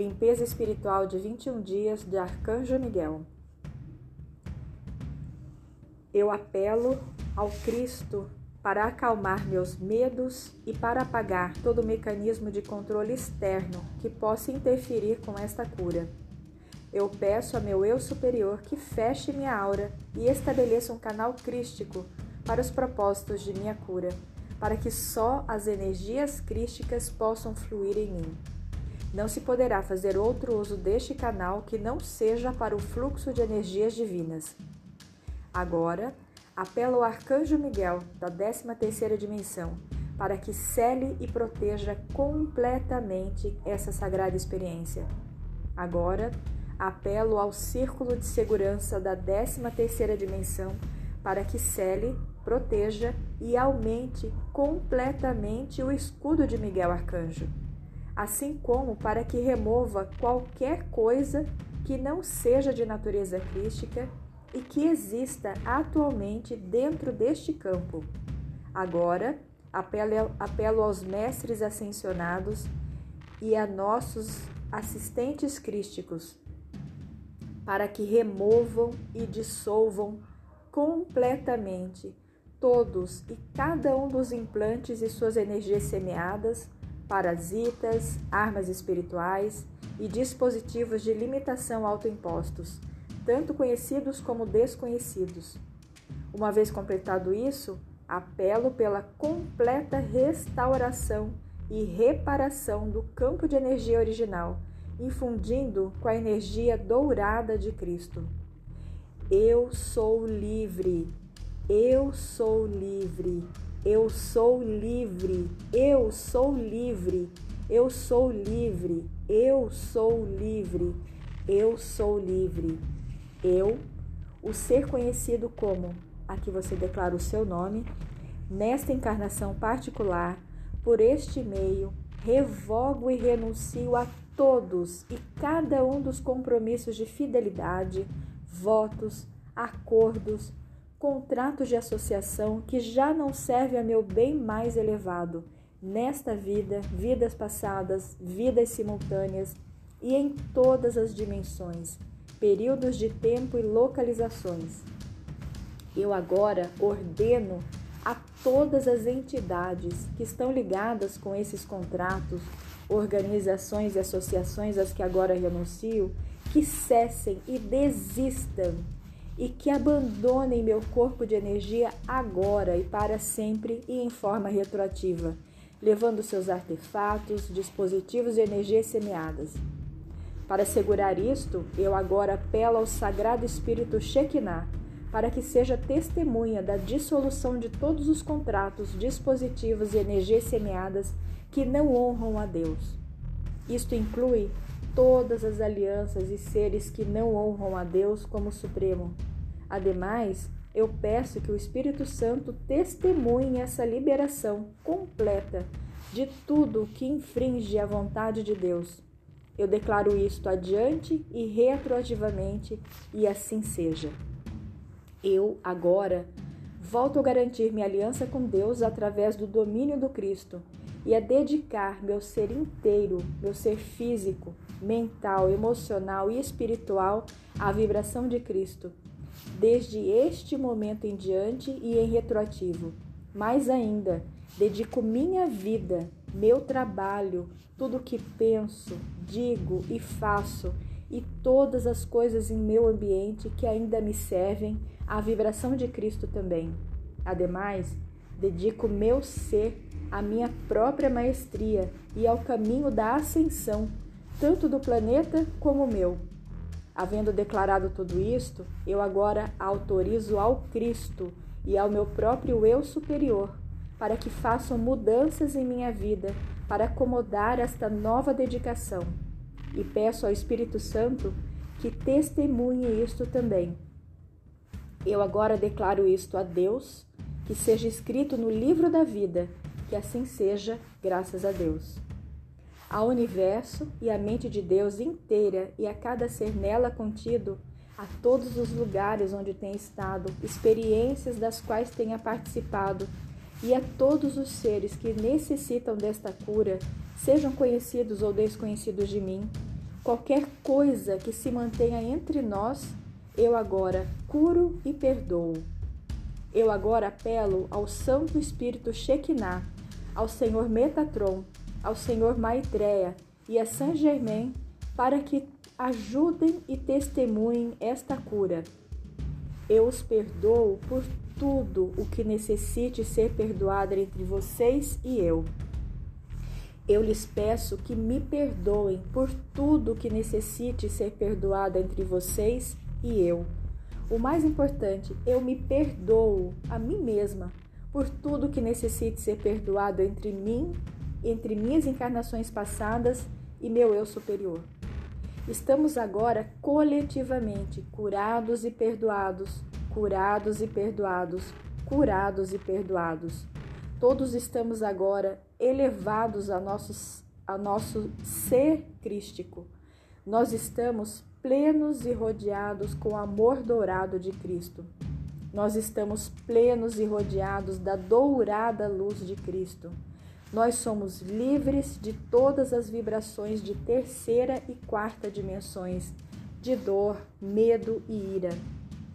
Limpeza espiritual de 21 dias de Arcanjo Miguel. Eu apelo ao Cristo para acalmar meus medos e para apagar todo mecanismo de controle externo que possa interferir com esta cura. Eu peço a meu eu superior que feche minha aura e estabeleça um canal crístico para os propósitos de minha cura, para que só as energias crísticas possam fluir em mim. Não se poderá fazer outro uso deste canal que não seja para o fluxo de energias divinas. Agora, apelo ao Arcanjo Miguel, da 13ª dimensão, para que cele e proteja completamente essa sagrada experiência. Agora, apelo ao Círculo de Segurança da 13ª dimensão, para que cele, proteja e aumente completamente o escudo de Miguel Arcanjo assim como para que remova qualquer coisa que não seja de natureza crística e que exista atualmente dentro deste campo. Agora, apelo, apelo aos mestres ascensionados e a nossos assistentes crísticos para que removam e dissolvam completamente todos e cada um dos implantes e suas energias semeadas parasitas, armas espirituais e dispositivos de limitação autoimpostos, tanto conhecidos como desconhecidos. Uma vez completado isso, apelo pela completa restauração e reparação do campo de energia original, infundindo com a energia dourada de Cristo. Eu sou livre, eu sou livre. Eu sou livre, eu sou livre, eu sou livre, eu sou livre, eu sou livre. Eu, o ser conhecido como, aqui você declara o seu nome, nesta encarnação particular, por este meio, revogo e renuncio a todos e cada um dos compromissos de fidelidade, votos, acordos, contratos de associação que já não serve a meu bem mais elevado, nesta vida, vidas passadas, vidas simultâneas e em todas as dimensões, períodos de tempo e localizações. Eu agora ordeno a todas as entidades que estão ligadas com esses contratos, organizações e associações às que agora renuncio, que cessem e desistam e que abandonem meu corpo de energia agora e para sempre e em forma retroativa, levando seus artefatos, dispositivos de energia semeadas. Para assegurar isto, eu agora apelo ao Sagrado Espírito Shekinah para que seja testemunha da dissolução de todos os contratos, dispositivos e energias semeadas que não honram a Deus. Isto inclui todas as alianças e seres que não honram a Deus como Supremo, Ademais, eu peço que o Espírito Santo testemunhe essa liberação completa de tudo que infringe a vontade de Deus. Eu declaro isto adiante e retroativamente, e assim seja. Eu, agora, volto a garantir minha aliança com Deus através do domínio do Cristo e a dedicar meu ser inteiro, meu ser físico, mental, emocional e espiritual à vibração de Cristo desde este momento em diante e em retroativo. Mais ainda, dedico minha vida, meu trabalho, tudo o que penso, digo e faço e todas as coisas em meu ambiente que ainda me servem à vibração de Cristo também. Ademais, dedico meu ser à minha própria maestria e ao caminho da ascensão, tanto do planeta como o meu. Havendo declarado tudo isto, eu agora autorizo ao Cristo e ao meu próprio eu superior para que façam mudanças em minha vida para acomodar esta nova dedicação. E peço ao Espírito Santo que testemunhe isto também. Eu agora declaro isto a Deus, que seja escrito no livro da vida, que assim seja, graças a Deus ao universo e à mente de Deus inteira e a cada ser nela contido, a todos os lugares onde tem estado, experiências das quais tenha participado, e a todos os seres que necessitam desta cura, sejam conhecidos ou desconhecidos de mim, qualquer coisa que se mantenha entre nós, eu agora curo e perdoo. Eu agora apelo ao Santo Espírito Shekinah, ao Senhor Metatron, ao Senhor Maitreya e a Saint Germain para que ajudem e testemunhem esta cura. Eu os perdoo por tudo o que necessite ser perdoado entre vocês e eu. Eu lhes peço que me perdoem por tudo o que necessite ser perdoado entre vocês e eu. O mais importante, eu me perdoo a mim mesma por tudo que necessite ser perdoado entre mim, entre minhas encarnações passadas e meu eu superior. Estamos agora coletivamente curados e perdoados, curados e perdoados, curados e perdoados. Todos estamos agora elevados a, nossos, a nosso ser crístico. Nós estamos plenos e rodeados com o amor dourado de Cristo. Nós estamos plenos e rodeados da dourada luz de Cristo. Nós somos livres de todas as vibrações de terceira e quarta dimensões, de dor, medo e ira.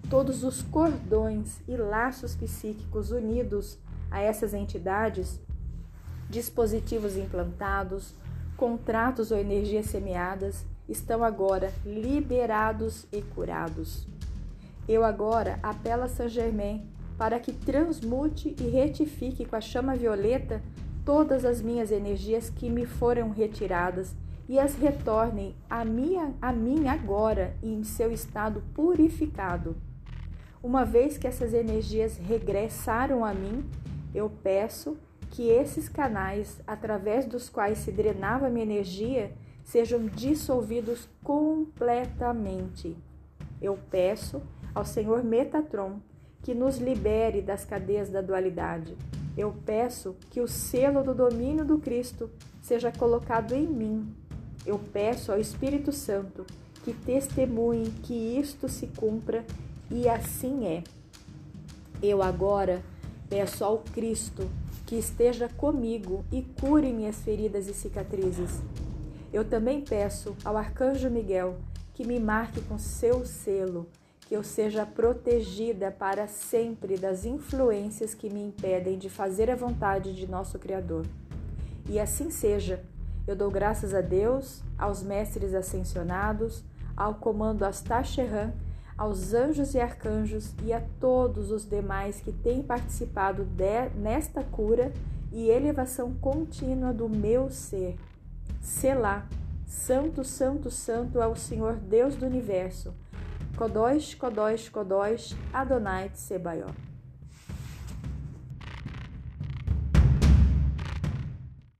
Todos os cordões e laços psíquicos unidos a essas entidades, dispositivos implantados, contratos ou energias semeadas, estão agora liberados e curados. Eu agora apelo a Saint Germain para que transmute e retifique com a chama violeta todas as minhas energias que me foram retiradas e as retornem a, minha, a mim agora em seu estado purificado. Uma vez que essas energias regressaram a mim, eu peço que esses canais, através dos quais se drenava minha energia, sejam dissolvidos completamente. Eu peço ao Senhor Metatron que nos libere das cadeias da dualidade. Eu peço que o selo do domínio do Cristo seja colocado em mim. Eu peço ao Espírito Santo que testemunhe que isto se cumpra e assim é. Eu agora peço ao Cristo que esteja comigo e cure minhas feridas e cicatrizes. Eu também peço ao arcanjo Miguel que me marque com seu selo, que eu seja protegida para sempre das influências que me impedem de fazer a vontade de nosso Criador. E assim seja. Eu dou graças a Deus, aos mestres ascensionados, ao comando Astacheran, aos anjos e arcanjos e a todos os demais que têm participado de, nesta cura e elevação contínua do meu ser. Selá. Santo, Santo, Santo é o Senhor Deus do universo. Kodós, Kodós, Kodós, Adonai Tsebaió.